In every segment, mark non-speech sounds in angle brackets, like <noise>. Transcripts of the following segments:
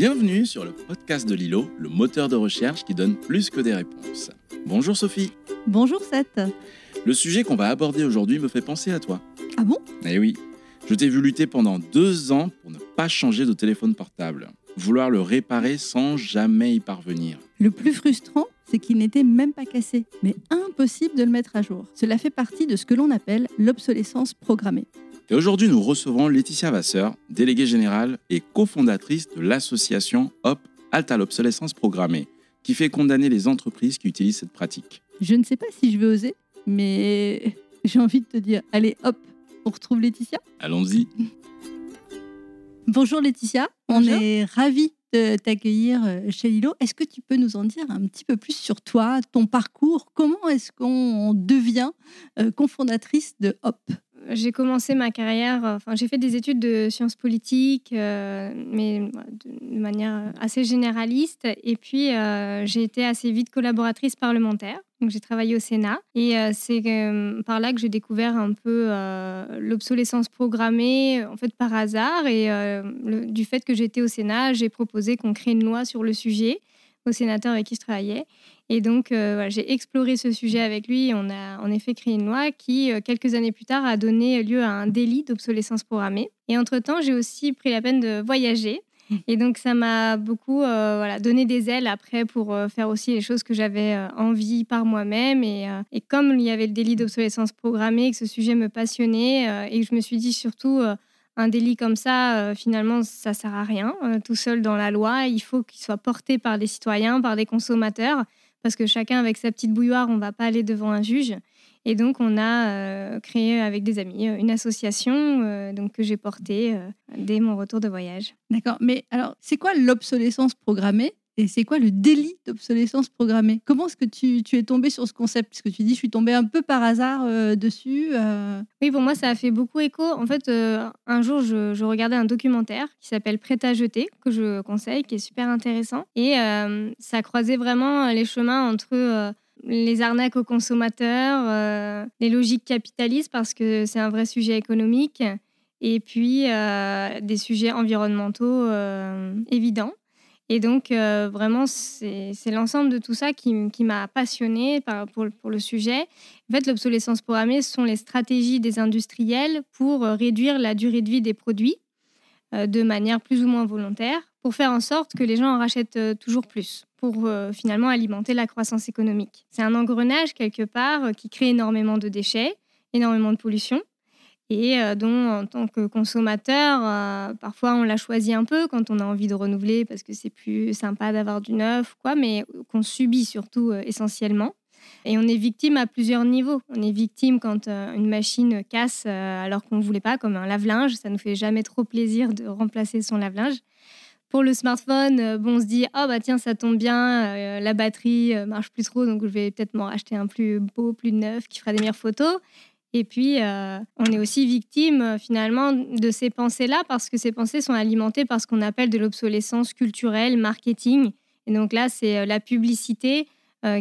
Bienvenue sur le podcast de Lilo, le moteur de recherche qui donne plus que des réponses. Bonjour Sophie. Bonjour Seth. Le sujet qu'on va aborder aujourd'hui me fait penser à toi. Ah bon? Eh oui, je t'ai vu lutter pendant deux ans pour ne pas changer de téléphone portable. Vouloir le réparer sans jamais y parvenir. Le plus frustrant, c'est qu'il n'était même pas cassé, mais impossible de le mettre à jour. Cela fait partie de ce que l'on appelle l'obsolescence programmée. Et aujourd'hui, nous recevons Laetitia Vasseur, déléguée générale et cofondatrice de l'association HOP Halte à l'obsolescence programmée, qui fait condamner les entreprises qui utilisent cette pratique. Je ne sais pas si je vais oser, mais j'ai envie de te dire, allez hop, on retrouve Laetitia. Allons-y. Bonjour Laetitia, on est ravis de t'accueillir euh, chez Lilo. Est-ce que tu peux nous en dire un petit peu plus sur toi, ton parcours? Comment est-ce qu'on devient euh, cofondatrice de Hop? J'ai commencé ma carrière, euh, enfin j'ai fait des études de sciences politiques, euh, mais de, manière assez généraliste. Et puis euh, j'ai été assez vite collaboratrice parlementaire. Donc j'ai travaillé au Sénat et euh, c'est euh, par là que j'ai découvert un peu euh, l'obsolescence programmée, en fait par hasard. Et euh, du fait que j'étais au Sénat, j'ai proposé qu'on crée une loi sur le sujet au sénateur avec qui je travaillais. Et donc, euh, voilà, j'ai exploré ce sujet avec lui. On a en effet créé une loi qui, euh, quelques années plus tard, a donné lieu à un délit d'obsolescence programmée. Et entre-temps, j'ai aussi pris la peine de voyager. Et donc, ça m'a beaucoup euh, voilà, donné des ailes après pour euh, faire aussi les choses que j'avais euh, envie par moi-même. Et, et comme il y avait le délit d'obsolescence programmée, que ce sujet me passionnait, et que je me suis dit surtout, un délit comme ça, euh, finalement, ça sert à rien euh, tout seul dans la loi. Il faut qu'il soit porté par des citoyens, par des consommateurs parce que chacun avec sa petite bouilloire, on ne va pas aller devant un juge. Et donc, on a euh, créé avec des amis une association donc, que j'ai portée dès mon retour de voyage. D'accord, mais alors c'est quoi l'obsolescence programmée? Et c'est quoi le délit d'obsolescence programmée? Comment est-ce que tu, es tombé sur ce concept? Parce que tu dis, je suis tombée un peu par hasard euh, dessus. euh, Oui, pour moi, ça a fait beaucoup écho. En fait, euh, un jour, je, regardais un documentaire qui s'appelle Prêt à jeter, que je conseille, qui est super intéressant. Et ça croisait vraiment les chemins entre les arnaques aux consommateurs, les logiques capitalistes, parce que c'est un vrai sujet économique, et puis des sujets environnementaux évidents. Et donc, euh, vraiment, c'est l'ensemble de tout ça qui, m'a passionnée pour, le sujet. En fait, l'obsolescence programmée, ce sont les stratégies des industriels pour euh, réduire la durée de vie des produits euh, de manière plus ou moins volontaire, pour faire en sorte que les gens en rachètent toujours plus, pour finalement alimenter la croissance économique. C'est un engrenage quelque part qui crée énormément de déchets, énormément de pollution, et euh, dont, en tant que consommateur, euh, parfois on la choisit un peu quand on a envie de renouveler parce que c'est plus sympa d'avoir du neuf, quoi, mais qu'on subit surtout euh, essentiellement. Et on est victime à plusieurs niveaux. On est victime quand euh, une machine casse alors qu'on ne voulait pas, comme un lave-linge. Ça nous fait jamais trop plaisir de remplacer son lave-linge. Pour le smartphone, bon, on se dit oh bah tiens ça tombe bien, la batterie marche plus trop, donc je vais peut-être m'en racheter un plus beau, plus neuf, qui fera des meilleures photos. Et puis euh, on est aussi victime euh, finalement de ces pensées-là parce que ces pensées sont alimentées par ce qu'on appelle de l'obsolescence culturelle, marketing. Et donc là c'est euh, la publicité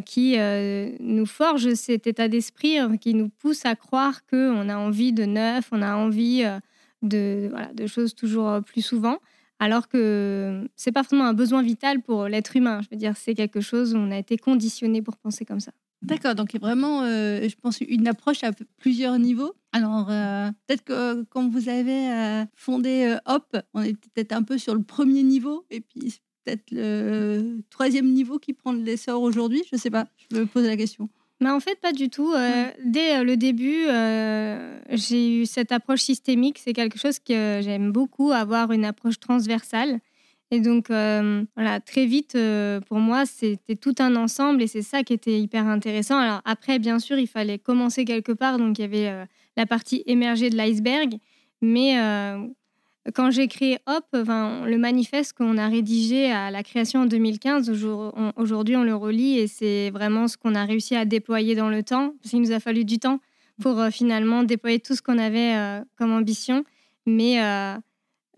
qui nous forge cet état d'esprit, qui nous pousse à croire qu'on a envie de neuf, on a envie de, voilà, de choses toujours plus souvent, alors que c'est pas forcément un besoin vital pour l'être humain. Je veux dire, c'est quelque chose où on a été conditionné pour penser comme ça. D'accord, donc vraiment, euh, je pense, une approche à plusieurs niveaux. Alors, euh, peut-être que quand vous avez euh, fondé euh, Hop, on était peut-être un peu sur le premier niveau, et puis c'est peut-être le troisième niveau qui prend l'essor aujourd'hui. Je ne sais pas, je me pose la question. Mais en fait, pas du tout. Euh, Dès euh, le début, euh, j'ai eu cette approche systémique. C'est quelque chose que j'aime beaucoup, avoir une approche transversale. Et donc, euh, voilà, très vite, euh, pour moi, c'était tout un ensemble et c'est ça qui était hyper intéressant. Alors, après, bien sûr, il fallait commencer quelque part. Donc, il y avait euh, la partie émergée de l'iceberg. Mais quand j'ai créé Hop, le manifeste qu'on a rédigé à la création en 2015, aujourd- on- aujourd'hui on le relit et c'est vraiment ce qu'on a réussi à déployer dans le temps, parce qu'il nous a fallu du temps pour finalement déployer tout ce qu'on avait comme ambition. Mais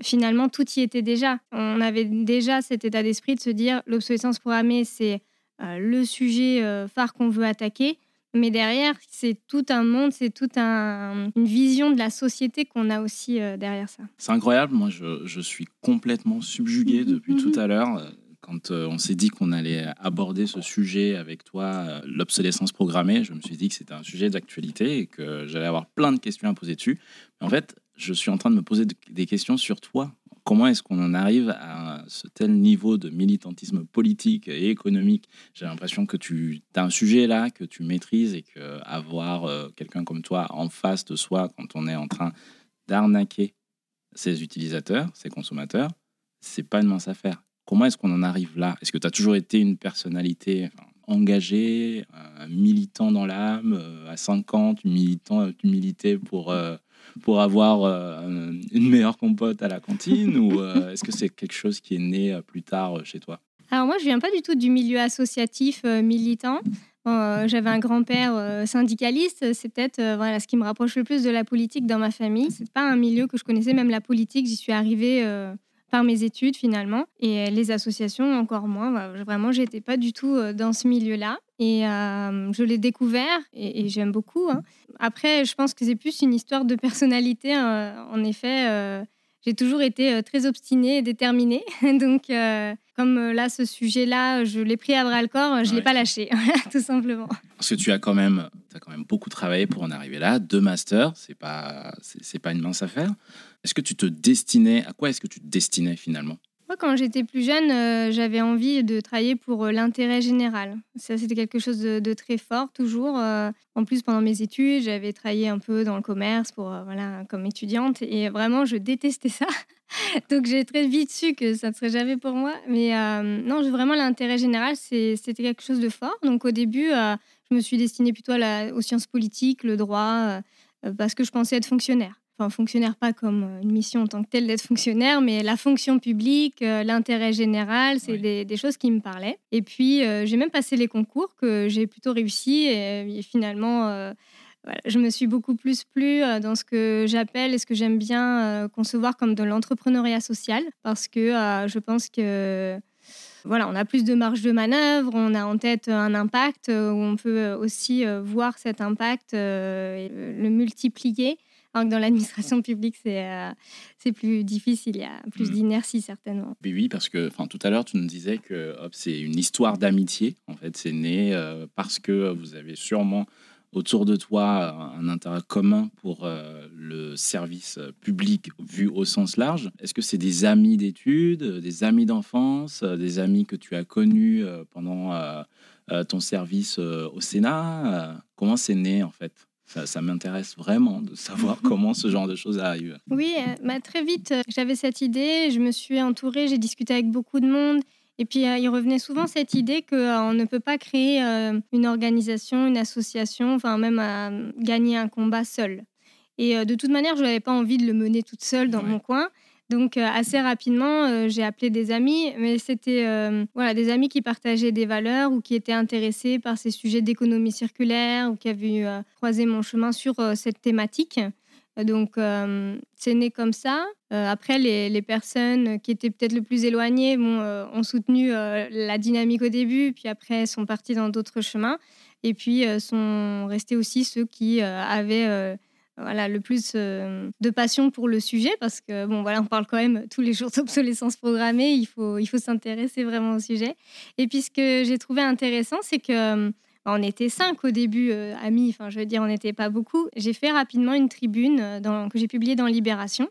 finalement, tout y était déjà. On avait déjà cet état d'esprit de se dire l'obsolescence programmée, c'est euh, le sujet euh, phare qu'on veut attaquer. Mais derrière, c'est tout un monde, c'est toute un, une vision de la société qu'on a aussi euh, derrière ça. C'est incroyable. Moi, je, je, suis complètement subjugué depuis tout à l'heure. Quand on s'est dit qu'on allait aborder ce sujet avec toi, l'obsolescence programmée, je me suis dit que c'était un sujet d'actualité et que j'allais avoir plein de questions à poser dessus. Mais en fait, je suis en train de me poser des questions sur toi. Comment est-ce qu'on en arrive à ce tel niveau de militantisme politique et économique? J'ai l'impression que tu as un sujet là que tu maîtrises et que avoir euh, quelqu'un comme toi en face de soi quand on est en train d'arnaquer ses utilisateurs, ses consommateurs, c'est pas une mince affaire. Comment est-ce qu'on en arrive là? Est-ce que tu as toujours été une personnalité engagée, un militant dans l'âme, euh, à 50, militant, tu militais pour euh, pour avoir euh, une meilleure compote à la cantine ou euh, <laughs> est-ce que c'est quelque chose qui est né euh, plus tard chez toi? Alors moi, je viens pas du tout du milieu associatif militant. J'avais un grand-père syndicaliste, c'est peut-être voilà, ce qui me rapproche le plus de la politique dans ma famille. C'est pas un milieu que je connaissais, même la politique, j'y suis arrivée par mes études finalement. Et les associations, encore moins. Vraiment, j'étais pas du tout dans ce milieu-là. Et je l'ai découvert et, j'aime beaucoup. Hein. Après, je pense que c'est plus une histoire de personnalité. Hein. En effet, j'ai toujours été très obstinée et déterminée. <laughs> Donc, comme là, ce sujet-là, je l'ai pris à bras le corps, je ne l'ai pas lâché, <laughs> tout simplement. Parce que tu as quand même, as quand même beaucoup travaillé pour en arriver là. Deux masters, c'est pas, c'est pas une mince affaire. Est-ce que tu te destinais, à quoi est-ce que tu te destinais finalement? Quand j'étais plus jeune, euh, j'avais envie de travailler pour euh, l'intérêt général. Ça, c'était quelque chose de, très fort, toujours. Euh. en plus, pendant mes études, j'avais travaillé un peu dans le commerce pour, voilà, comme étudiante. Et vraiment, je détestais ça. <laughs> Donc, j'ai très vite su que ça ne serait jamais pour moi. Mais non, vraiment, l'intérêt général, c'était quelque chose de fort. Donc, au début, je me suis destinée plutôt aux sciences politiques, le droit, parce que je pensais être fonctionnaire enfin fonctionnaire pas comme euh, une mission en tant que telle d'être fonctionnaire, mais la fonction publique, euh, l'intérêt général, c'est des, choses qui me parlaient. Et puis euh, j'ai même passé les concours que j'ai plutôt réussi et, finalement je me suis beaucoup plus plu dans ce que j'appelle et ce que j'aime bien concevoir comme de l'entrepreneuriat social parce que je pense que voilà, on a plus de marge de manœuvre, on a en tête un impact où on peut aussi voir cet impact et le multiplier alors que dans l'administration publique, c'est euh, plus difficile, il y a plus mm. d'inertie certainement. Oui, oui, parce que tout à l'heure, tu nous disais que c'est une histoire d'amitié. En fait, c'est né euh, parce que vous avez sûrement autour de toi un intérêt commun pour euh, le service public vu au sens large. Est-ce que c'est des amis d'études, des amis d'enfance, des amis que tu as connus pendant ton service au Sénat Comment c'est né en fait? Ça, m'intéresse vraiment de savoir <laughs> comment ce genre de choses arrive. Oui, euh, bah, très vite, euh, j'avais cette idée, je me suis entourée, j'ai discuté avec beaucoup de monde. Et puis, euh, il revenait souvent cette idée qu'on ne peut pas créer une organisation, une association, enfin même à gagner un combat seul. Et de toute manière, je n'avais pas envie de le mener toute seule dans mon coin. Donc euh, assez rapidement, euh, j'ai appelé des amis, mais c'était euh, voilà des amis qui partageaient des valeurs ou qui étaient intéressés par ces sujets d'économie circulaire ou qui avaient croisé mon chemin sur cette thématique. Donc c'est né comme ça. après, les, personnes qui étaient peut-être le plus éloignées ont soutenu la dynamique au début, puis après sont parties dans d'autres chemins, et puis sont restés aussi ceux qui avaient voilà, le plus euh, de passion pour le sujet parce que bon voilà on parle quand même tous les jours d'obsolescence programmée. Il faut il faut s'intéresser vraiment au sujet. Et puis ce que j'ai trouvé intéressant c'est que euh, on était cinq au début euh, amis. Enfin je veux dire on n'était pas beaucoup. J'ai fait rapidement une tribune que j'ai publiée dans Libération.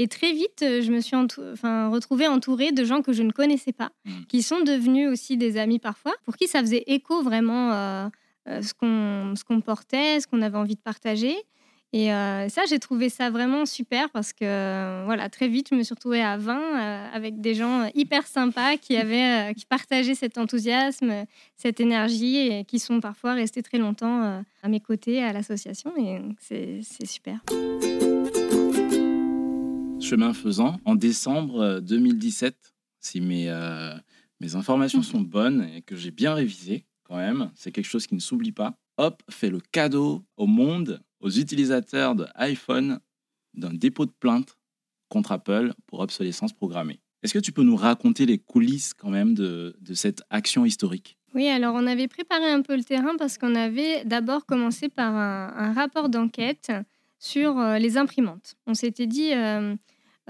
Et très vite je me suis enfin retrouvée entourée de gens que je ne connaissais pas mmh. qui sont devenus aussi des amis parfois pour qui ça faisait écho vraiment ce qu'on ce qu'on portait ce qu'on avait envie de partager et euh, ça, j'ai trouvé ça vraiment super parce que euh, voilà, très vite, je me suis retrouvée à 20 euh, avec des gens hyper sympas qui, avaient, qui partageaient cet enthousiasme, cette énergie et qui sont parfois restés très longtemps à mes côtés à l'association. Et c'est super. Chemin faisant, en décembre 2017, si mes, mes informations sont bonnes et que j'ai bien révisé quand même, c'est quelque chose qui ne s'oublie pas. Hop fait le cadeau au monde aux utilisateurs de iPhone d'un dépôt de plainte contre Apple pour obsolescence programmée. Est-ce que tu peux nous raconter les coulisses quand même de, cette action historique? Oui, alors on avait préparé un peu le terrain parce qu'on avait d'abord commencé par un, rapport d'enquête sur euh, les imprimantes. On s'était dit, euh,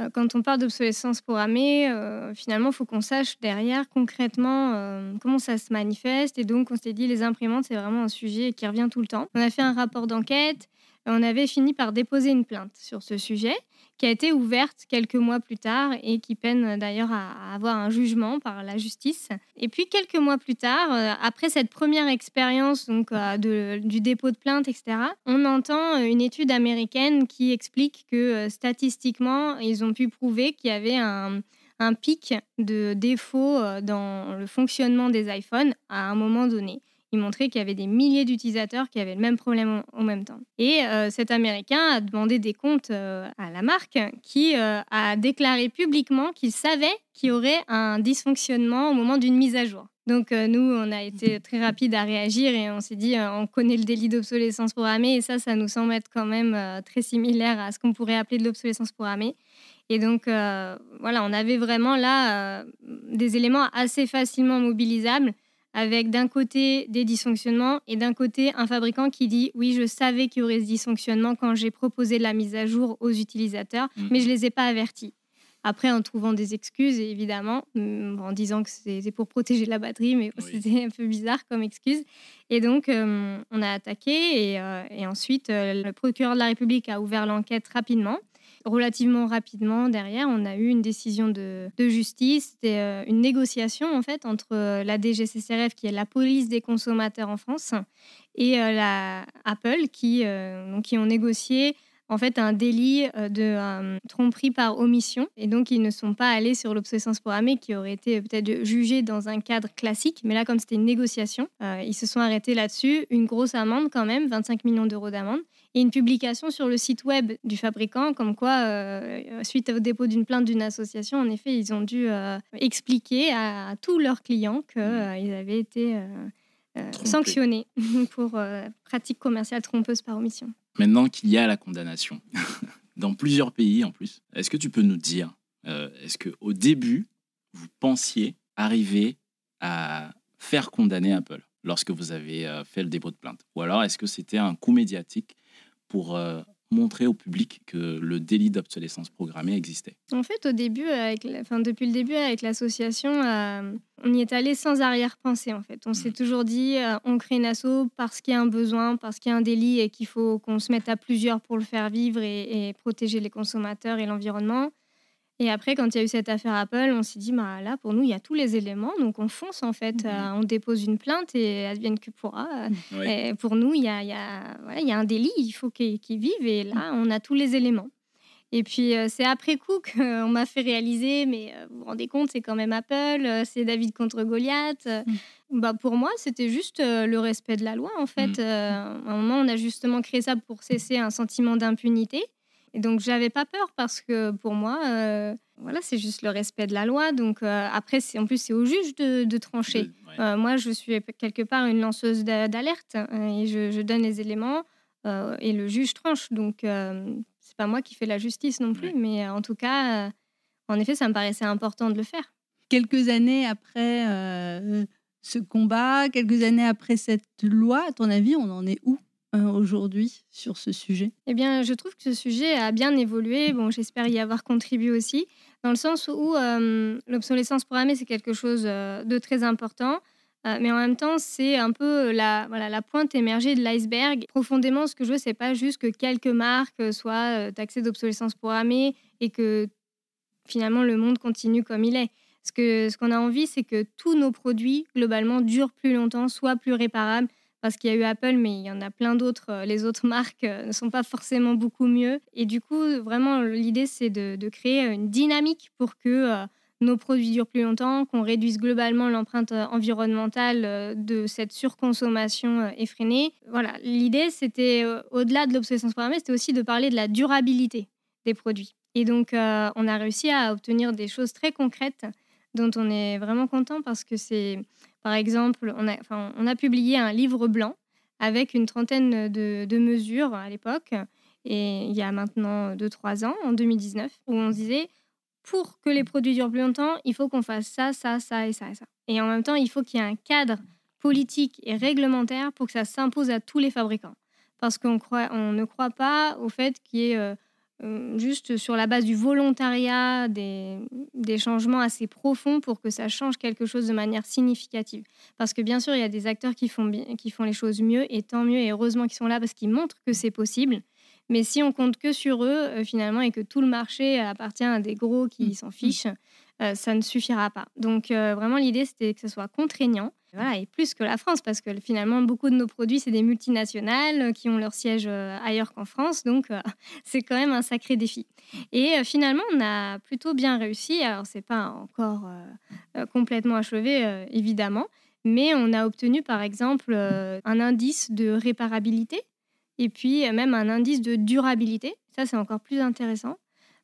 euh, quand on parle d'obsolescence programmée, finalement, il faut qu'on sache derrière concrètement comment ça se manifeste. Et donc, on s'est dit, les imprimantes, c'est vraiment un sujet qui revient tout le temps. On a fait un rapport d'enquête. On avait fini par déposer une plainte sur ce sujet qui a été ouverte quelques mois plus tard et qui peine d'ailleurs à avoir un jugement par la justice. Et puis quelques mois plus tard, euh, après cette première expérience donc euh, du dépôt de plainte, etc., on entend euh, une étude américaine qui explique que statistiquement, ils ont pu prouver qu'il y avait un, un pic de défauts dans le fonctionnement des iPhones à un moment donné il montrait qu'il y avait des milliers d'utilisateurs qui avaient le même problème en, même temps. Et euh, cet Américain a demandé des comptes euh, à la marque qui euh, a déclaré publiquement qu'il savait qu'il y aurait un dysfonctionnement au moment d'une mise à jour. Donc nous, on a été très rapide à réagir et on s'est dit, on connaît le délit d'obsolescence programmée et ça, ça nous semble être quand même très similaire à ce qu'on pourrait appeler de l'obsolescence programmée. Et donc, voilà, on avait vraiment là des éléments assez facilement mobilisables avec d'un côté des dysfonctionnements et d'un côté un fabricant qui dit oui, je savais qu'il y aurait ce dysfonctionnement quand j'ai proposé la mise à jour aux utilisateurs, mm. mais je ne les ai pas avertis. Après, en trouvant des excuses, évidemment, mm, en disant que c'est pour protéger la batterie, mais c'était un peu bizarre comme excuse. Et donc, euh, on a attaqué et, euh, et ensuite, euh, le procureur de la République a ouvert l'enquête rapidement relativement rapidement derrière, on a eu une décision de, justice, c'était euh, une négociation en fait entre euh, la DGCCRF qui est la police des consommateurs en France et euh, Apple qui ont négocié en fait un délit de tromperie par omission. Et donc ils ne sont pas allés sur l'obsolescence programmée qui aurait été peut-être jugée dans un cadre classique. Mais là comme c'était une négociation ils se sont arrêtés là-dessus. Une grosse amende quand même 25 millions d'euros d'amende. Et une publication sur le site web du fabricant, comme quoi, euh, suite au dépôt d'une plainte d'une association, en effet, ils ont dû euh, expliquer à, tous leurs clients qu'ils mmh. euh, avaient été sanctionnés <laughs> pour pratique commerciale trompeuse par omission. Maintenant qu'il y a la condamnation, <laughs> dans plusieurs pays en plus, est-ce que tu peux nous dire, est-ce qu'au début, vous pensiez arriver à faire condamner Apple lorsque vous avez fait le dépôt de plainte? Ou alors est-ce que c'était un coup médiatique pour euh, montrer au public que le délit d'obsolescence programmée existait En fait, au début, avec, enfin, depuis le début avec l'association, euh, on y est allé sans arrière-pensée. En fait, on s'est mmh. toujours dit, euh, on crée une asso parce qu'il y a un besoin, parce qu'il y a un délit et qu'il faut qu'on se mette à plusieurs pour le faire vivre et protéger les consommateurs et l'environnement. Et après, quand il y a eu cette affaire Apple, on s'est dit, bah, là, pour nous, il y a tous les éléments, donc on fonce en fait, mmh euh, on dépose une plainte et advienne que pourra. Mmh. Et pour nous, il y a, y, a, y a, un délit, il faut qu'il vive, et là, on a tous les éléments. Et puis, euh, c'est après coup qu'on m'a fait réaliser, mais euh, vous vous rendez compte, c'est quand même Apple, c'est David contre Goliath. Bah, pour moi, c'était juste le respect de la loi, en fait. à un moment, on a justement créé ça pour cesser un sentiment d'impunité. Et donc, j'avais pas peur parce que pour moi, euh, voilà, c'est juste le respect de la loi. Donc, euh, après, en plus, c'est au juge de, trancher. Euh, moi, je suis quelque part une lanceuse d'alerte et je, donne les éléments et le juge tranche. Donc, c'est pas moi qui fais la justice non plus. Mais en tout cas, en effet, ça me paraissait important de le faire. Quelques années après ce combat, quelques années après cette loi, à ton avis, on en est où? Aujourd'hui sur ce sujet? Eh bien, je trouve que ce sujet a bien évolué. Bon, j'espère y avoir contribué aussi, dans le sens où euh, l'obsolescence programmée, c'est quelque chose euh, de très important. mais en même temps, c'est un peu la pointe émergée de l'iceberg. Profondément, ce que je veux, c'est pas juste que quelques marques soient taxées d'obsolescence programmée et que finalement le monde continue comme il est. Ce qu'on ce qu'on a envie, c'est que tous nos produits, globalement, durent plus longtemps, soient plus réparables, parce qu'il y a eu Apple, mais il y en a plein d'autres. Euh, les autres <laughs> marques euh, ne sont pas forcément beaucoup mieux. Et du coup, vraiment, l'idée, c'est de, créer une dynamique pour que euh, nos produits durent plus longtemps, qu'on réduise globalement l'empreinte environnementale de cette surconsommation effrénée. Voilà, l'idée, c'était, au-delà de l'obsolescence programmée, c'était aussi de parler de la durabilité des produits. Et donc, on a réussi à obtenir des choses très concrètes dont on est vraiment content parce que c'est par exemple, on a, publié un livre blanc avec une trentaine de, mesures à l'époque, et il y a maintenant 2-3 ans, en 2019, où on disait, pour que les produits durent plus longtemps, il faut qu'on fasse ça, ça, ça et ça et ça. Et en même temps, il faut qu'il y ait un cadre politique et réglementaire pour que ça s'impose à tous les fabricants. Parce qu'on on ne croit pas au fait qu'il y ait euh, juste sur la base du volontariat des, des, changements assez profonds pour que ça change quelque chose de manière significative. Parce que bien sûr, il y a des acteurs qui font, qui font les choses mieux, et tant mieux, et heureusement qu'ils sont là parce qu'ils montrent que c'est possible. Mais si on compte que sur eux, euh, finalement, et que tout le marché appartient à des gros qui mmh. s'en fichent, euh, ça ne suffira pas. Donc, euh, vraiment, l'idée, c'était que ce soit contraignant. Et plus que la France, parce que finalement, beaucoup de nos produits, c'est des multinationales qui ont leur siège ailleurs qu'en France. Donc, <laughs> c'est quand même un sacré défi. Et finalement, on a plutôt bien réussi. Alors, c'est pas encore complètement achevé, évidemment, mais on a obtenu, par exemple, un indice de réparabilité et puis euh, même un indice de durabilité. Ça, c'est encore plus intéressant.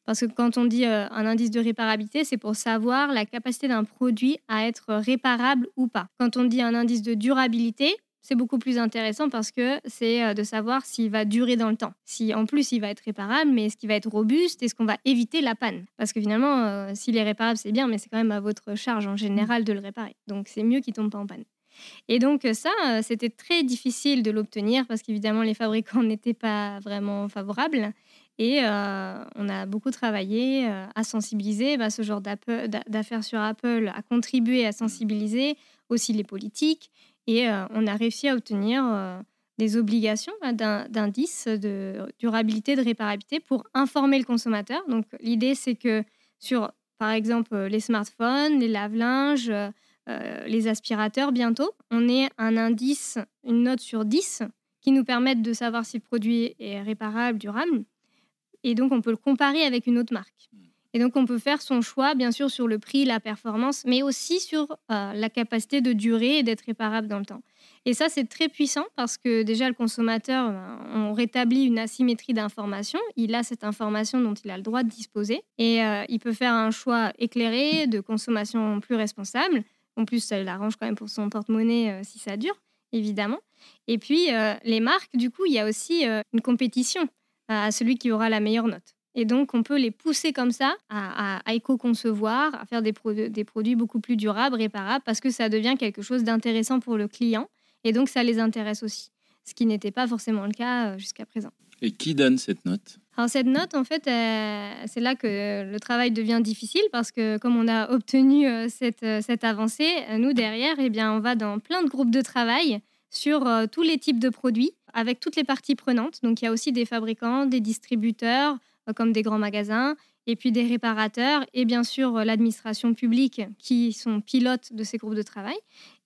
Parce que quand on dit euh, un indice de réparabilité, c'est pour savoir la capacité d'un produit à être réparable ou pas. Quand on dit un indice de durabilité, c'est beaucoup plus intéressant parce que c'est euh, de savoir s'il va durer dans le temps. Si en plus il va être réparable, mais est-ce qu'il va être robuste? Est-ce qu'on va éviter la panne? Parce que finalement, s'il est réparable, c'est bien, mais c'est quand même à votre charge en général de le réparer. Donc c'est mieux qu'il tombe pas en panne. Et donc ça, c'était très difficile de l'obtenir parce qu'évidemment, les fabricants <laughs> n'étaient pas vraiment favorables. Et on a beaucoup travaillé à sensibiliser. Bah, ce genre d'affaires sur Apple a contribué à sensibiliser aussi les politiques. Et on a réussi à obtenir des obligations bah, d'indices de durabilité, de réparabilité pour informer le consommateur. Donc l'idée, c'est que sur, par exemple, les smartphones, les lave-linges, euh, les aspirateurs bientôt, on est un indice, une note sur 10 qui nous permettent de savoir si le produit est réparable, durable. Et donc, on peut le comparer avec une autre marque. Et donc, on peut faire son choix, bien sûr, sur le prix, la performance, mais aussi sur euh, la capacité de durer et d'être réparable dans le temps. Et ça, c'est très puissant parce que déjà, le consommateur, ben, on rétablit une asymétrie d'information. Il a cette information dont il a le droit de disposer. Et euh, il peut faire un choix éclairé de consommation plus responsable. En plus, ça l'arrange quand même pour son porte-monnaie euh, si ça dure, évidemment. Et puis, les marques, du coup, il y a aussi une compétition à celui qui aura la meilleure note. Et donc, on peut les pousser comme ça à, éco-concevoir, à faire des, des, produits beaucoup plus durables, réparables, parce que ça devient quelque chose d'intéressant pour le client. Et donc, ça les intéresse aussi, ce qui n'était pas forcément le cas jusqu'à présent. Et qui donne cette note? Alors cette note, en fait, euh, c'est là que le travail devient difficile parce que comme on a obtenu euh, cette, euh, cette avancée, nous derrière, eh bien, on va dans plein de groupes de travail sur tous les types de produits avec toutes les parties prenantes. Donc il y a aussi des fabricants, des distributeurs comme des grands magasins et puis des réparateurs et bien sûr l'administration publique qui sont pilotes de ces groupes de travail.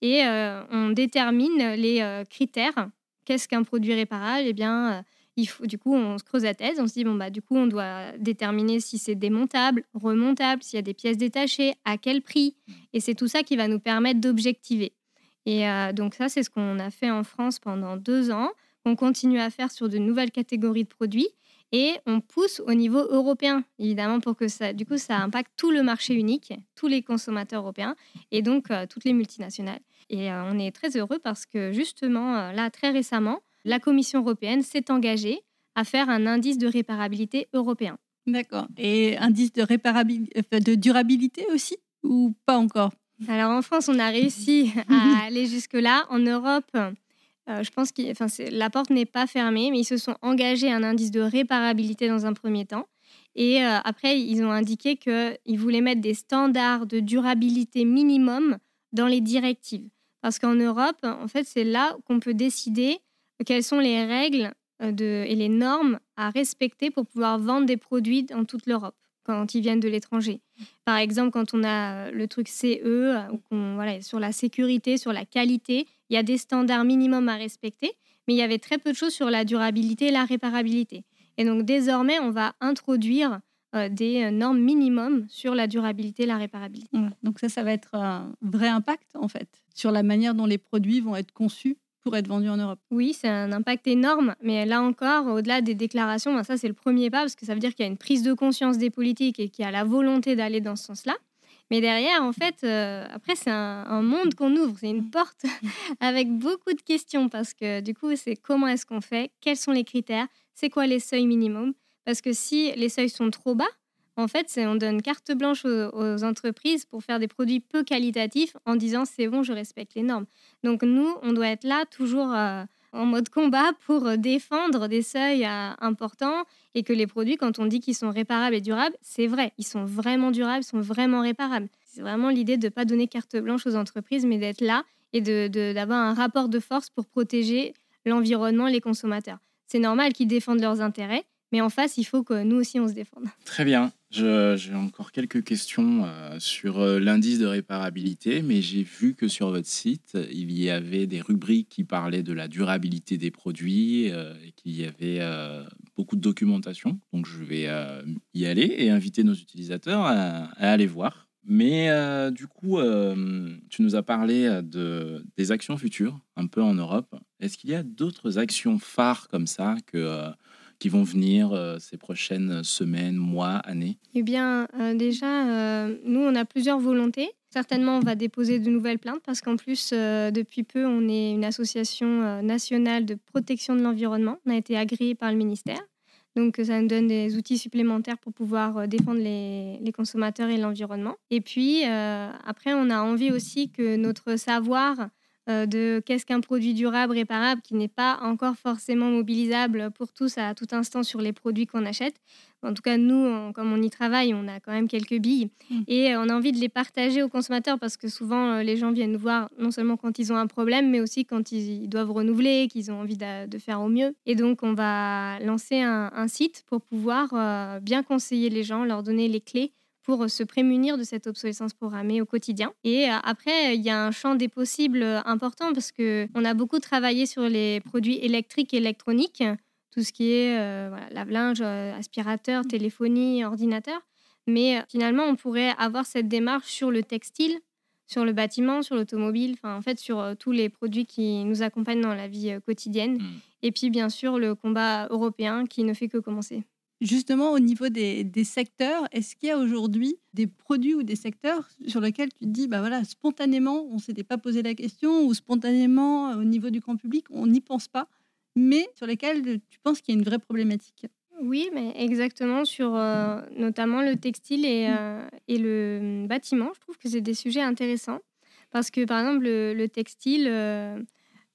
Et on détermine les critères. Qu'est-ce qu'un produit réparable? Eh bien, du coup, on se creuse la tête, on se dit, bon, bah, du coup, on doit déterminer si c'est démontable, remontable, s'il y a des pièces détachées, à quel prix. Et c'est tout ça qui va nous permettre d'objectiver. Et euh, donc, ça, c'est ce qu'on a fait en France pendant deux ans. On continue à faire sur de nouvelles catégories de produits. Et on pousse au niveau européen, évidemment, pour que ça, du coup, ça impacte tout le marché unique, tous les consommateurs européens et donc euh, toutes les multinationales. Et euh, on est très heureux parce que justement, là, très récemment, la Commission européenne s'est engagée à faire un indice de réparabilité européen. D'accord. Et indice de, réparabilité, de durabilité aussi ou pas encore? Alors en France, on a réussi <laughs> à aller jusque-là. En Europe, euh, je pense que la porte n'est pas fermée, mais ils se sont engagés à un indice de réparabilité dans un premier temps. Et euh, après, ils ont indiqué qu'ils voulaient mettre des standards de durabilité minimum dans les directives. Parce qu'en Europe, en fait, c'est là qu'on peut décider quelles sont les règles euh, et les normes à respecter pour pouvoir vendre des produits dans toute l'Europe quand ils viennent de l'étranger. Par exemple, quand on a le truc CE, sur la sécurité, sur la qualité, il y a des standards minimums à respecter, mais il y avait très peu de choses sur la durabilité et la réparabilité. Et donc désormais, on va introduire des normes minimums sur la durabilité et la réparabilité. Donc ça, ça va être un vrai impact en fait sur la manière dont les produits vont être conçus pour être vendu en Europe. Oui, c'est un impact énorme, mais là encore, au-delà des déclarations, ben ça c'est le premier pas, parce que ça veut dire qu'il y a une prise de conscience des politiques et qu'il y a la volonté d'aller dans ce sens-là. Mais derrière, en fait, euh, après, c'est un, monde qu'on ouvre, c'est une porte <laughs> avec beaucoup de questions, parce que du coup, c'est comment est-ce qu'on fait, quels sont les critères, c'est quoi les seuils minimums, parce que si les seuils sont trop bas, En fait, on donne carte blanche aux, entreprises pour faire des produits peu qualitatifs en disant c'est bon, je respecte les normes. Donc nous, on doit être là toujours euh, en mode combat pour défendre des seuils euh, importants et que les produits, quand on dit qu'ils sont réparables et durables, c'est vrai, ils sont vraiment durables, sont vraiment réparables. C'est vraiment l'idée de ne pas donner carte blanche aux entreprises, mais d'être là et d'avoir un rapport de force pour protéger l'environnement, les consommateurs. C'est normal qu'ils défendent leurs intérêts, mais en face, il faut que nous aussi, on se défende. Très bien. J'ai encore quelques questions euh, sur euh, l'indice de réparabilité, mais j'ai vu que sur votre site, il y avait des rubriques qui parlaient de la durabilité des produits euh, et qu'il y avait beaucoup de documentation. Donc, je vais y aller et inviter nos utilisateurs à, à aller voir. Mais du coup, tu nous as parlé de, des actions futures, un peu en Europe. Est-ce qu'il y a d'autres actions phares comme ça que qui vont venir euh, ces prochaines semaines, mois, années Eh bien, euh, déjà, euh, nous, on a plusieurs volontés. Certainement, on va déposer de nouvelles plaintes parce qu'en plus, depuis peu, on est une association nationale de protection de l'environnement. On a été agréé par le ministère. Donc, ça nous donne des outils supplémentaires pour pouvoir défendre les, consommateurs et l'environnement. Et puis, après, on a envie aussi que notre savoir de qu'est-ce qu'un produit durable, réparable, qui n'est pas encore forcément mobilisable pour tous à tout instant sur les produits qu'on achète. En tout cas, nous, comme on y travaille, on a quand même quelques billes mmh. et on a envie de les partager aux consommateurs parce que souvent, euh, les gens viennent nous voir non seulement quand ils ont un problème, mais aussi quand ils doivent renouveler, qu'ils ont envie de, faire au mieux. Et donc, on va lancer un, site pour pouvoir euh, bien conseiller les gens, leur donner les clés pour se prémunir de cette obsolescence programmée au quotidien. Et euh, après, il y a un champ des possibles euh, important parce qu'on a beaucoup travaillé sur les produits électriques et électroniques, tout ce qui est euh, lave-linge, aspirateur, téléphonie, ordinateur. Mais finalement, on pourrait avoir cette démarche sur le textile, sur le bâtiment, sur l'automobile, enfin en fait sur tous les produits qui nous accompagnent dans la vie quotidienne. Mmh. Et puis bien sûr le combat européen qui ne fait que commencer. Justement, au niveau des, secteurs, est-ce qu'il y a aujourd'hui des produits ou des secteurs sur lesquels tu te dis, bah voilà, spontanément, on ne s'était pas posé la question, ou spontanément, au niveau du grand public, on n'y pense pas, mais sur lesquels tu penses qu'il y a une vraie problématique? Oui, mais exactement, sur euh, notamment le textile et, euh, le bâtiment. Je trouve que c'est des sujets intéressants, parce que par exemple, le, textile... Euh,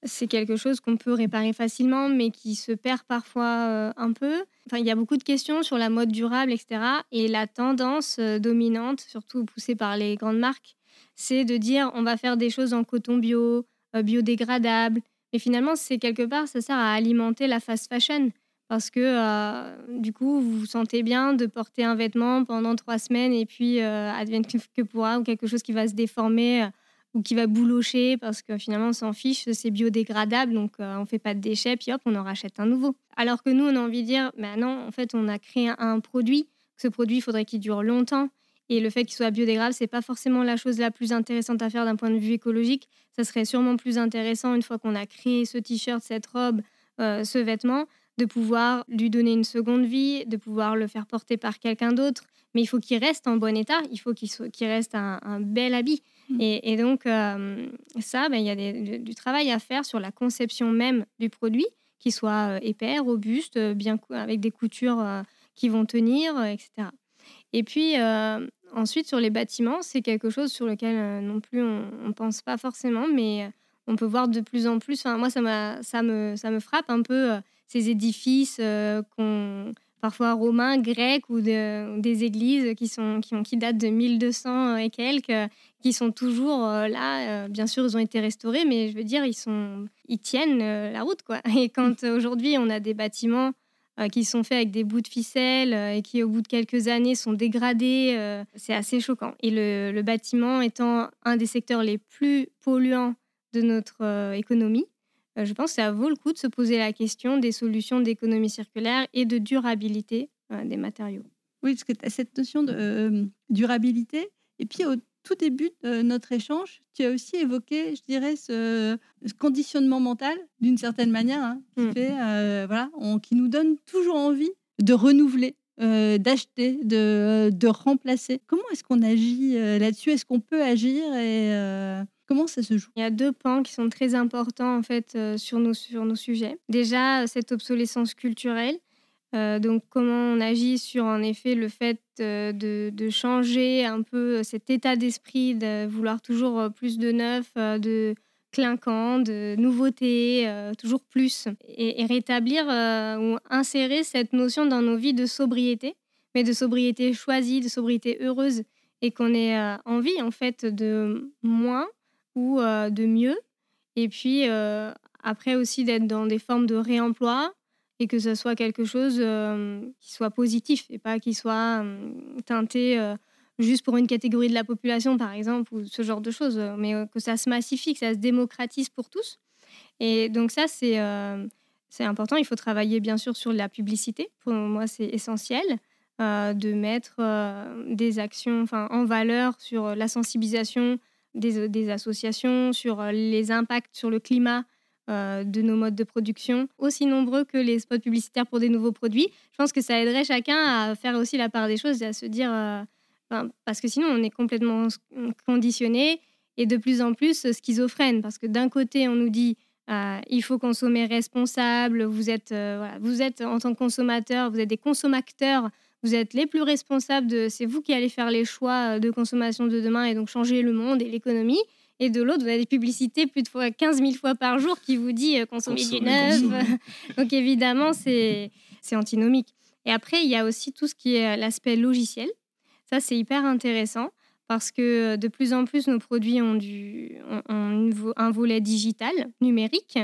c'est quelque chose qu'on peut réparer facilement, mais qui se perd parfois euh, un peu. Enfin, il y a beaucoup de questions sur la mode durable, etc. Et la tendance euh, dominante, surtout poussée par les grandes marques, c'est de dire on va faire des choses en coton bio, euh, biodégradable. Mais finalement, c'est quelque part, ça sert à alimenter la fast fashion. Parce que du coup, vous vous sentez bien de porter un vêtement pendant trois semaines et puis advienne que pourra, ou quelque chose qui va se déformer ou qui va boulocher parce que finalement on s'en fiche, c'est biodégradable, donc euh, on fait pas de déchets, puis hop, on en rachète un nouveau. Alors que nous, on a envie de dire, mais non, en fait, on a créé un, produit, ce produit, il faudrait qu'il dure longtemps, et le fait qu'il soit biodégradable, c'est pas forcément la chose la plus intéressante à faire d'un point de vue écologique. Ça serait sûrement plus intéressant une fois qu'on a créé ce t-shirt, cette robe, euh, ce vêtement, de pouvoir lui donner une seconde vie, de pouvoir le faire porter par quelqu'un d'autre. Mais il faut qu'il reste en bon état, il faut qu'il reste un bel habit. Mmh. Et, donc, euh, ça, ben, il y a du, travail à faire sur la conception même du produit, qui soit euh, épais, robuste, euh, avec des coutures qui vont tenir, etc. Et puis, ensuite, sur les bâtiments, c'est quelque chose sur lequel non plus on ne pense pas forcément, mais on peut voir de plus en plus. Moi, ça, ça, me, ça me frappe un peu ces édifices qu'on parfois romains, grecs ou des églises qui, sont, qui, ont, qui datent de 1200 et quelques, qui sont toujours euh, là. Euh, bien sûr, ils ont été restaurés, mais je veux dire, ils, sont, ils tiennent euh, la route. Quoi. Et quand aujourd'hui, on a des bâtiments qui sont faits avec des bouts de ficelle et qui, au bout de quelques années, sont dégradés, c'est assez choquant. Et le, le, bâtiment étant un des secteurs les plus polluants de notre économie, je pense que ça vaut le coup de se poser la question des solutions d'économie circulaire et de durabilité euh, des matériaux. Oui, parce que tu as cette notion de euh, durabilité. Et puis, au tout début de notre échange, tu as aussi évoqué, je dirais, ce, conditionnement mental, d'une certaine manière, hein, qui, mmh. fait, voilà, qui nous donne toujours envie de renouveler, d'acheter, de, de, remplacer. Comment est-ce qu'on agit là-dessus? Est-ce qu'on peut agir et Comment ça se joue? Il y a deux pans qui sont très importants en fait euh, sur, nos, sur nos sujets. Déjà, cette obsolescence culturelle. donc comment on agit sur en effet le fait de, de, changer un peu cet état d'esprit de vouloir toujours plus de neuf, de clinquant, de nouveautés, toujours plus, et, et rétablir ou insérer cette notion dans nos vies de sobriété, mais de sobriété choisie, de sobriété heureuse, et qu'on ait envie en fait de moins ou de mieux, et puis après aussi d'être dans des formes de réemploi et que ce soit quelque chose qui soit positif et pas qui soit teinté juste pour une catégorie de la population, par exemple, ou ce genre de choses, mais que ça se massifie, que ça se démocratise pour tous. Et donc ça, c'est c'est important. Il faut travailler bien sûr sur la publicité. Pour moi, c'est essentiel de mettre des actions en valeur sur la sensibilisation des, des associations, sur les impacts sur le climat euh, de nos modes de production, aussi nombreux que les spots publicitaires pour des nouveaux produits. Je pense que ça aiderait chacun à faire aussi la part des choses et à se dire, euh, parce que sinon on est complètement conditionné et de plus en plus schizophrène, parce que d'un côté on nous dit euh, il faut consommer responsable, vous êtes, vous êtes en tant que consommateur, vous êtes des consommateurs, vous êtes les plus responsables, de, c'est vous qui allez faire les choix de consommation de demain et donc changer le monde et l'économie. Et de l'autre, vous avez des publicités plus de 15 000 fois par jour qui vous dit euh, consommer du neuf. <laughs> Donc évidemment, c'est antinomique. Et après, il y a aussi tout ce qui est euh, l'aspect logiciel. Ça, c'est hyper intéressant parce que euh, de plus en plus, nos produits ont, du, un volet digital, numérique.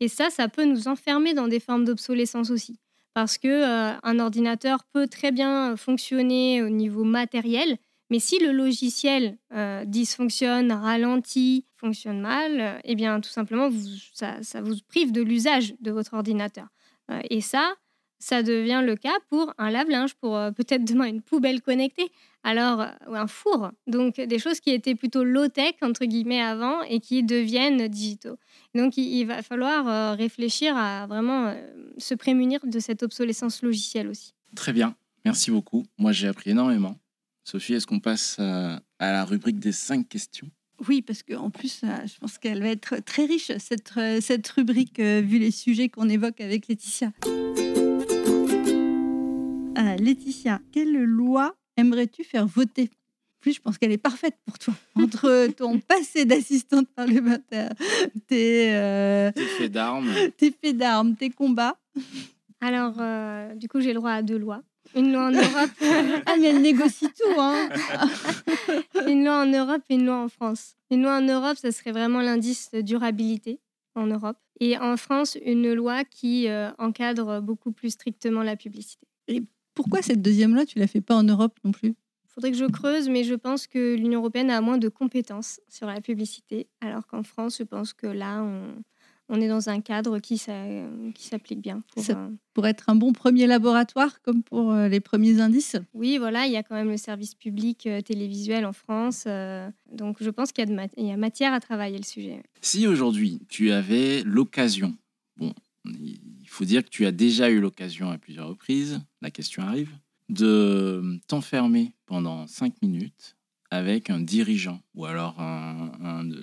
Et ça, ça peut nous enfermer dans des formes d'obsolescence aussi. Parce que un ordinateur peut très bien fonctionner au niveau matériel, mais si le logiciel euh, dysfonctionne, ralentit, fonctionne mal, eh bien tout simplement, ça, vous prive de l'usage de votre ordinateur. Euh, et ça, ça devient le cas pour un lave-linge, pour euh, peut-être demain une poubelle connectée, alors ou un four. Donc des choses qui étaient plutôt low-tech entre guillemets avant et qui deviennent digitaux. Donc il, va falloir réfléchir à vraiment se prémunir de cette obsolescence logicielle aussi. Très bien, merci beaucoup. Moi j'ai appris énormément. Sophie, est-ce qu'on passe euh, à la rubrique des cinq questions? Oui, parce qu'en plus, euh, je pense qu'elle va être très riche, cette, euh, cette rubrique, vu les sujets qu'on évoque avec Laetitia. Laetitia, quelle loi aimerais-tu faire voter? Plus, je pense qu'elle est parfaite pour toi. <laughs> Entre ton passé d'assistante parlementaire, tes, tes faits d'armes, tes faits d'armes, tes combats. Alors, du coup, j'ai le droit à deux lois. Une loi en Europe. <laughs> ah, mais elle négocie tout, hein <laughs> Une loi en Europe et une loi en France. Une loi en Europe, ça serait vraiment l'indice de durabilité en Europe. Et en France, une loi qui euh, encadre beaucoup plus strictement la publicité. Et pourquoi cette deuxième loi, tu la fais pas en Europe non plus? Il faudrait que je creuse, mais je pense que l'Union européenne a moins de compétences sur la publicité, alors qu'en France, je pense que là, on, on est dans un cadre qui, s'applique bien. Pour, être un bon premier laboratoire, comme pour euh, les premiers indices? Oui, voilà, il y a quand même le service public euh, télévisuel en France. Euh, donc je pense qu'il y, a matière à travailler le sujet. Si aujourd'hui, tu avais l'occasion, bon, il faut dire que tu as déjà eu l'occasion à plusieurs reprises, la question arrive, de t'enfermer pendant cinq minutes avec un dirigeant ou alors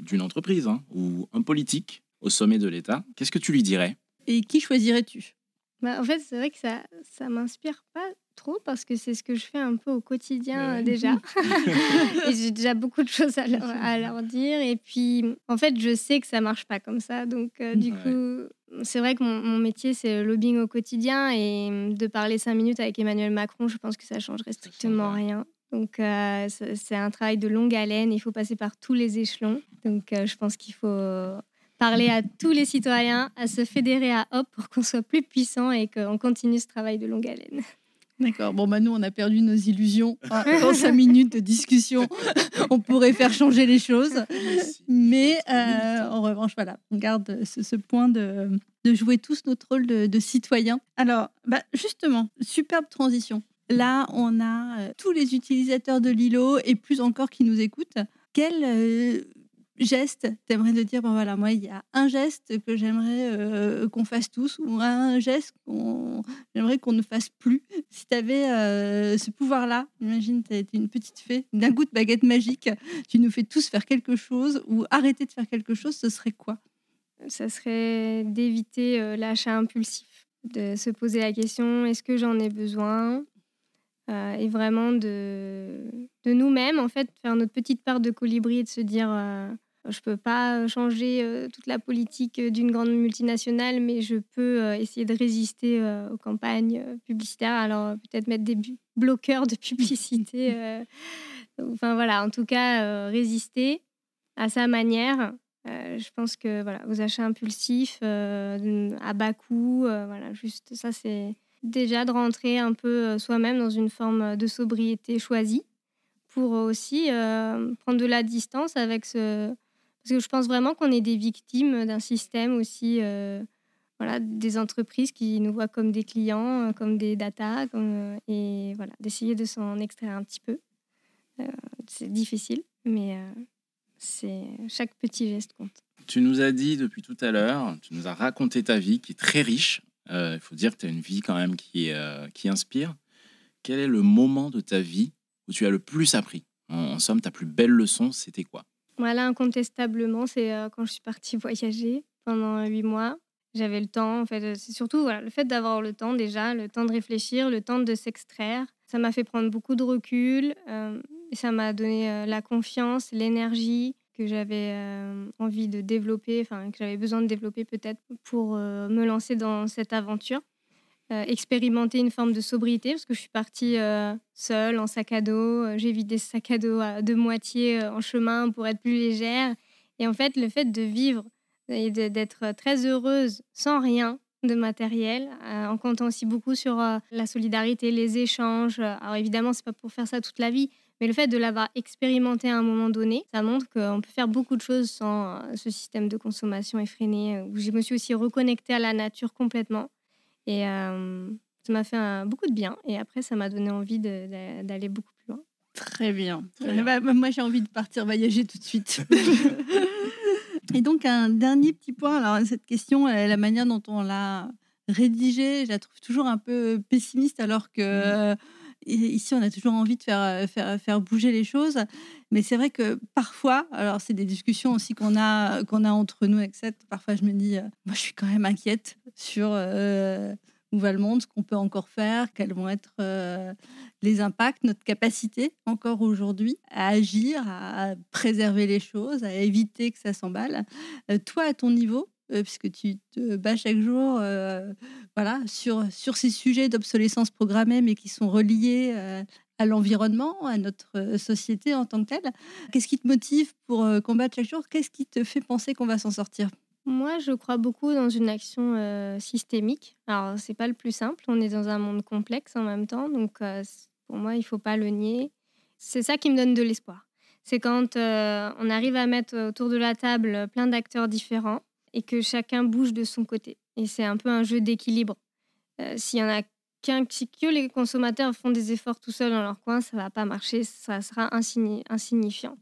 d'une entreprise hein, ou un politique au sommet de l'État, qu'est-ce que tu lui dirais? Et qui choisirais-tu? Bah, En fait, c'est vrai que ça ça m'inspire pas trop parce que c'est ce que je fais un peu au quotidien déjà. <laughs> et j'ai déjà beaucoup de choses à leur, dire. Et puis, en fait, je sais que ça marche pas comme ça. Donc, euh, du coup, c'est vrai que mon, métier, c'est le lobbying au quotidien. Et de parler cinq minutes avec Emmanuel Macron, je pense que ça changerait strictement rien. Donc, euh, c'est un travail de longue haleine. Il faut passer par tous les échelons. Donc, euh, je pense qu'il faut parler à tous les citoyens à se fédérer à Hop pour qu'on soit plus puissant et qu'on continue ce travail de longue haleine. D'accord. Bon, bah nous, on a perdu nos illusions. Ah, <laughs> dans cinq minutes de discussion, <laughs> on pourrait faire changer les choses. Mais euh, en revanche, voilà, on garde ce, point de, de, jouer tous notre rôle de, de citoyen. Alors, bah, justement, superbe transition. Là, on a euh, tous les utilisateurs de Lilo et plus encore qui nous écoutent. Quel euh, geste t'aimerais de dire, bon voilà, moi, il y a un geste que j'aimerais euh, qu'on fasse tous ou un geste qu'on j'aimerais qu'on ne fasse plus. Si tu avais euh, ce pouvoir-là, imagine, tu été une petite fée, d'un goût de baguette magique, tu nous fais tous faire quelque chose ou arrêter de faire quelque chose, ce serait quoi? Ça serait d'éviter euh, l'achat impulsif. de se poser la question est-ce que j'en ai besoin? Et vraiment de, de nous-mêmes, en fait, faire notre petite part de colibri et de se dire je ne peux pas changer toute la politique d'une grande multinationale, mais je peux essayer de résister aux campagnes publicitaires. Alors peut-être mettre des bloqueurs de publicité. <laughs> enfin voilà, en tout cas, résister à sa manière. je pense que voilà, aux achats impulsifs, à bas coût, voilà, juste ça, c'est déjà de rentrer un peu soi-même dans une forme de sobriété choisie pour aussi prendre de la distance avec ce, parce que je pense vraiment qu'on est des victimes d'un système aussi, euh, voilà, des entreprises qui nous voient comme des clients, euh, comme des data, euh, et voilà, d'essayer de s'en extraire un petit peu. c'est difficile, mais c'est chaque petit geste compte. Tu nous as dit depuis tout à l'heure, tu nous as raconté ta vie qui est très riche. Il faut dire que tu as une vie quand même qui, qui inspire. Quel est le moment de ta vie où tu as le plus appris? En somme, ta plus belle leçon, c'était quoi? Voilà, incontestablement, c'est euh, quand je suis partie <laughs> voyager pendant huit mois. J'avais le temps, en fait. C'est surtout le fait d'avoir le temps déjà, le temps de réfléchir, le temps de s'extraire. Ça m'a fait prendre beaucoup de recul euh, ça m'a donné euh, la confiance, l'énergie que j'avais envie de développer, enfin que j'avais besoin de développer peut-être pour me lancer dans cette aventure. Euh, expérimenter une forme de sobriété parce que je suis partie euh, seule en sac à dos. Euh, j'ai vidé ce sac à dos de moitié en chemin pour être plus légère. Et en fait, le fait de vivre et d'être très heureuse sans rien de matériel, en comptant aussi beaucoup sur la solidarité, les échanges. Alors évidemment, c'est pas pour faire ça toute la vie, mais le fait de l'avoir expérimenté à un moment donné, ça montre qu'on peut faire beaucoup de choses sans ce système de consommation effréné. Je me suis aussi reconnectée à la nature complètement. Et ça m'a fait beaucoup de bien. Et après, ça m'a donné envie d'aller beaucoup plus loin. Très bien. Bah, moi, j'ai envie de partir voyager tout de suite. <laughs> et donc, un dernier petit point. Alors, cette question, la manière dont on l'a rédigée, je la trouve toujours un peu pessimiste, alors que. Mmh. Ici, on a toujours envie de faire, faire, faire bouger les choses. Mais c'est vrai que parfois, alors c'est des discussions aussi qu'on a, qu'on a entre nous, etc. Parfois, je me dis, moi, je suis quand même inquiète sur euh, où va le monde, ce qu'on peut encore faire, quels vont être les impacts, notre capacité encore aujourd'hui à agir, à préserver les choses, à éviter que ça s'emballe. toi, à ton niveau, puisque tu te bats chaque jour voilà, sur, sur ces sujets d'obsolescence programmée, mais qui sont reliés à l'environnement, à notre société en tant que telle. Qu'est-ce qui te motive pour combattre chaque jour? Qu'est-ce qui te fait penser qu'on va s'en sortir? Moi, je crois beaucoup dans une action systémique. Alors, c'est pas le plus simple. On est dans un monde complexe en même temps, donc pour moi, il faut pas le nier. C'est ça qui me donne de l'espoir. C'est quand on arrive à mettre autour de la table plein d'acteurs différents et que chacun bouge de son côté. Et c'est un peu un jeu d'équilibre. Euh, s'il y en a qu'un, que les consommateurs font des efforts tout seuls dans leur coin, ça va pas marcher, ça sera insignifiant.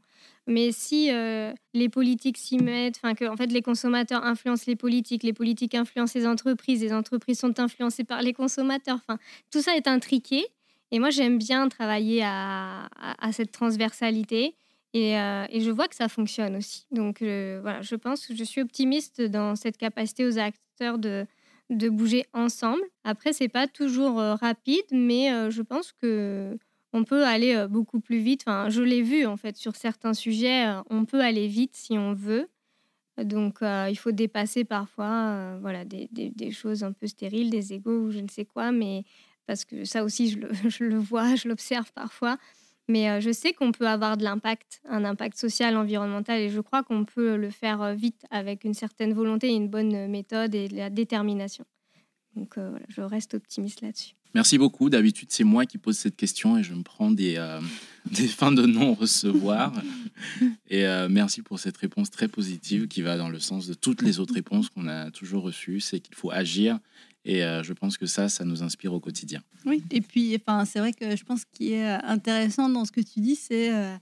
Mais si euh, les politiques s'y mettent, enfin que en fait les consommateurs influencent les politiques, les politiques influencent les entreprises, les entreprises sont influencées par les consommateurs. Enfin, tout ça est intriqué. Et moi, j'aime bien travailler à cette transversalité. Euh, et, je vois que ça fonctionne aussi. Donc euh, voilà, je pense que je suis optimiste dans cette capacité aux acteurs de, de bouger ensemble. Après, c'est pas toujours euh, rapide, mais je pense que on peut aller beaucoup plus vite. Enfin, je l'ai vu en fait sur certains sujets, on peut aller vite si on veut. Donc, il faut dépasser parfois voilà, des, des, choses un peu stériles, des égaux ou je ne sais quoi, mais parce que ça aussi, je le, <laughs> je le vois, je l'observe parfois. Mais je sais qu'on peut avoir de l'impact, un impact social, environnemental, et je crois qu'on peut le faire vite avec une certaine volonté, une bonne méthode et de la détermination. Donc voilà, je reste optimiste là-dessus. Merci beaucoup. D'habitude, c'est moi qui pose cette question et je me prends des, <laughs> des fins de non-recevoir. et merci pour cette réponse très positive qui va dans le sens de toutes les autres réponses qu'on a toujours reçues. C'est qu'il faut agir et euh, je pense que ça, ça nous inspire au quotidien. Oui, et puis enfin, c'est vrai que je pense qu'il est euh, intéressant dans ce que tu dis, c'est euh,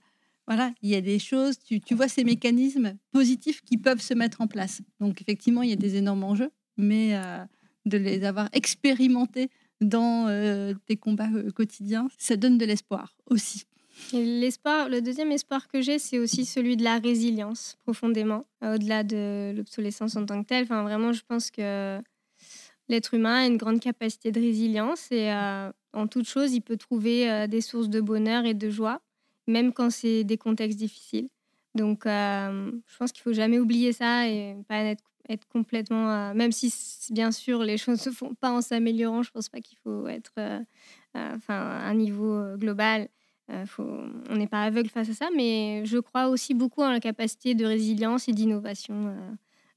voilà, il y a des choses, tu, tu, vois ces mécanismes positifs qui peuvent se mettre en place. Donc effectivement, il y a des énormes enjeux, mais de les avoir expérimentés dans tes combats quotidiens, ça donne de l'espoir aussi. L'espoir, le deuxième espoir que j'ai, c'est aussi celui de la résilience, profondément, au-delà de l'obsolescence en tant que telle. Enfin, vraiment, je pense que l'être humain a une grande capacité de résilience et en toute chose, il peut trouver des sources de bonheur et de joie, même quand c'est des contextes difficiles. Donc, je pense qu'il faut jamais oublier ça et pas être, complètement. même si, bien sûr, les choses se font pas en s'améliorant, je pense pas qu'il faut être enfin, un niveau global. On n'est pas aveugle face à ça, mais je crois aussi beaucoup en la capacité de résilience et d'innovation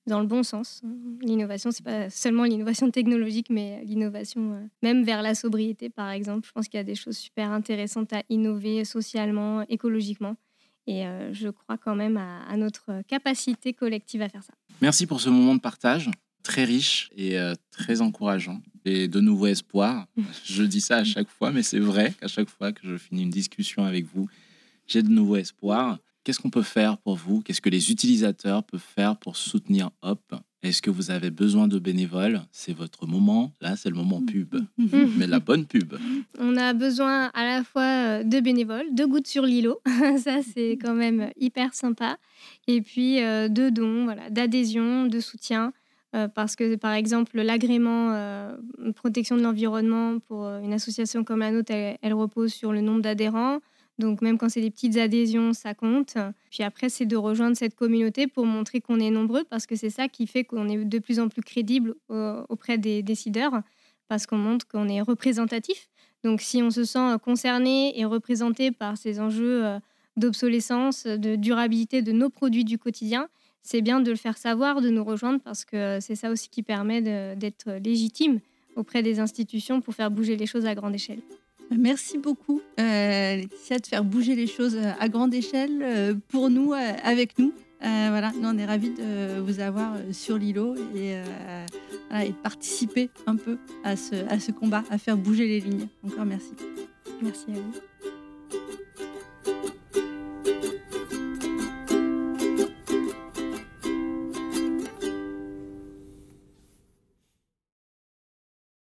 dans le bon sens. L'innovation, c'est pas seulement l'innovation technologique, mais l'innovation euh, même vers la sobriété, par exemple. Je pense qu'il y a des choses super intéressantes à innover socialement, écologiquement. Et euh, je crois quand même à, notre capacité collective à faire ça. Merci pour ce moment de partage, très riche et euh, très encourageant. Et de nouveau espoir. <laughs> je dis ça à chaque fois, mais c'est vrai qu'à chaque fois que je finis une discussion avec vous, j'ai de nouveau espoir. Qu'est-ce qu'on peut faire pour vous? Qu'est-ce que les utilisateurs peuvent faire pour soutenir Hop? Est-ce que vous avez besoin de bénévoles? C'est votre moment. Là, c'est le moment pub. <laughs> Mais la bonne pub. On a besoin à la fois euh, de bénévoles, de gouttes sur l'îlot. <laughs> Ça, c'est quand même hyper sympa. Et puis euh, de dons, voilà, d'adhésion, de soutien. Euh, parce que, par exemple, l'agrément protection de l'environnement pour une association comme la nôtre, elle repose sur le nombre d'adhérents. Donc même quand c'est des petites adhésions, ça compte. Puis après, c'est de rejoindre cette communauté pour montrer qu'on est nombreux, parce que c'est ça qui fait qu'on est de plus en plus crédible auprès des décideurs, parce qu'on montre qu'on est représentatif. Donc si on se sent concerné et représenté par ces enjeux euh, d'obsolescence, de durabilité de nos produits du quotidien, c'est bien de le faire savoir, de nous rejoindre, parce que c'est ça aussi qui permet d'être légitime auprès des institutions pour faire bouger les choses à grande échelle. Merci beaucoup, euh, Laetitia, de faire bouger les choses euh, à grande échelle euh, pour nous, avec nous. voilà, nous, on est ravis de vous avoir sur l'îlot et, de participer un peu à ce, à ce combat, à faire bouger les lignes. Encore merci. Merci à vous.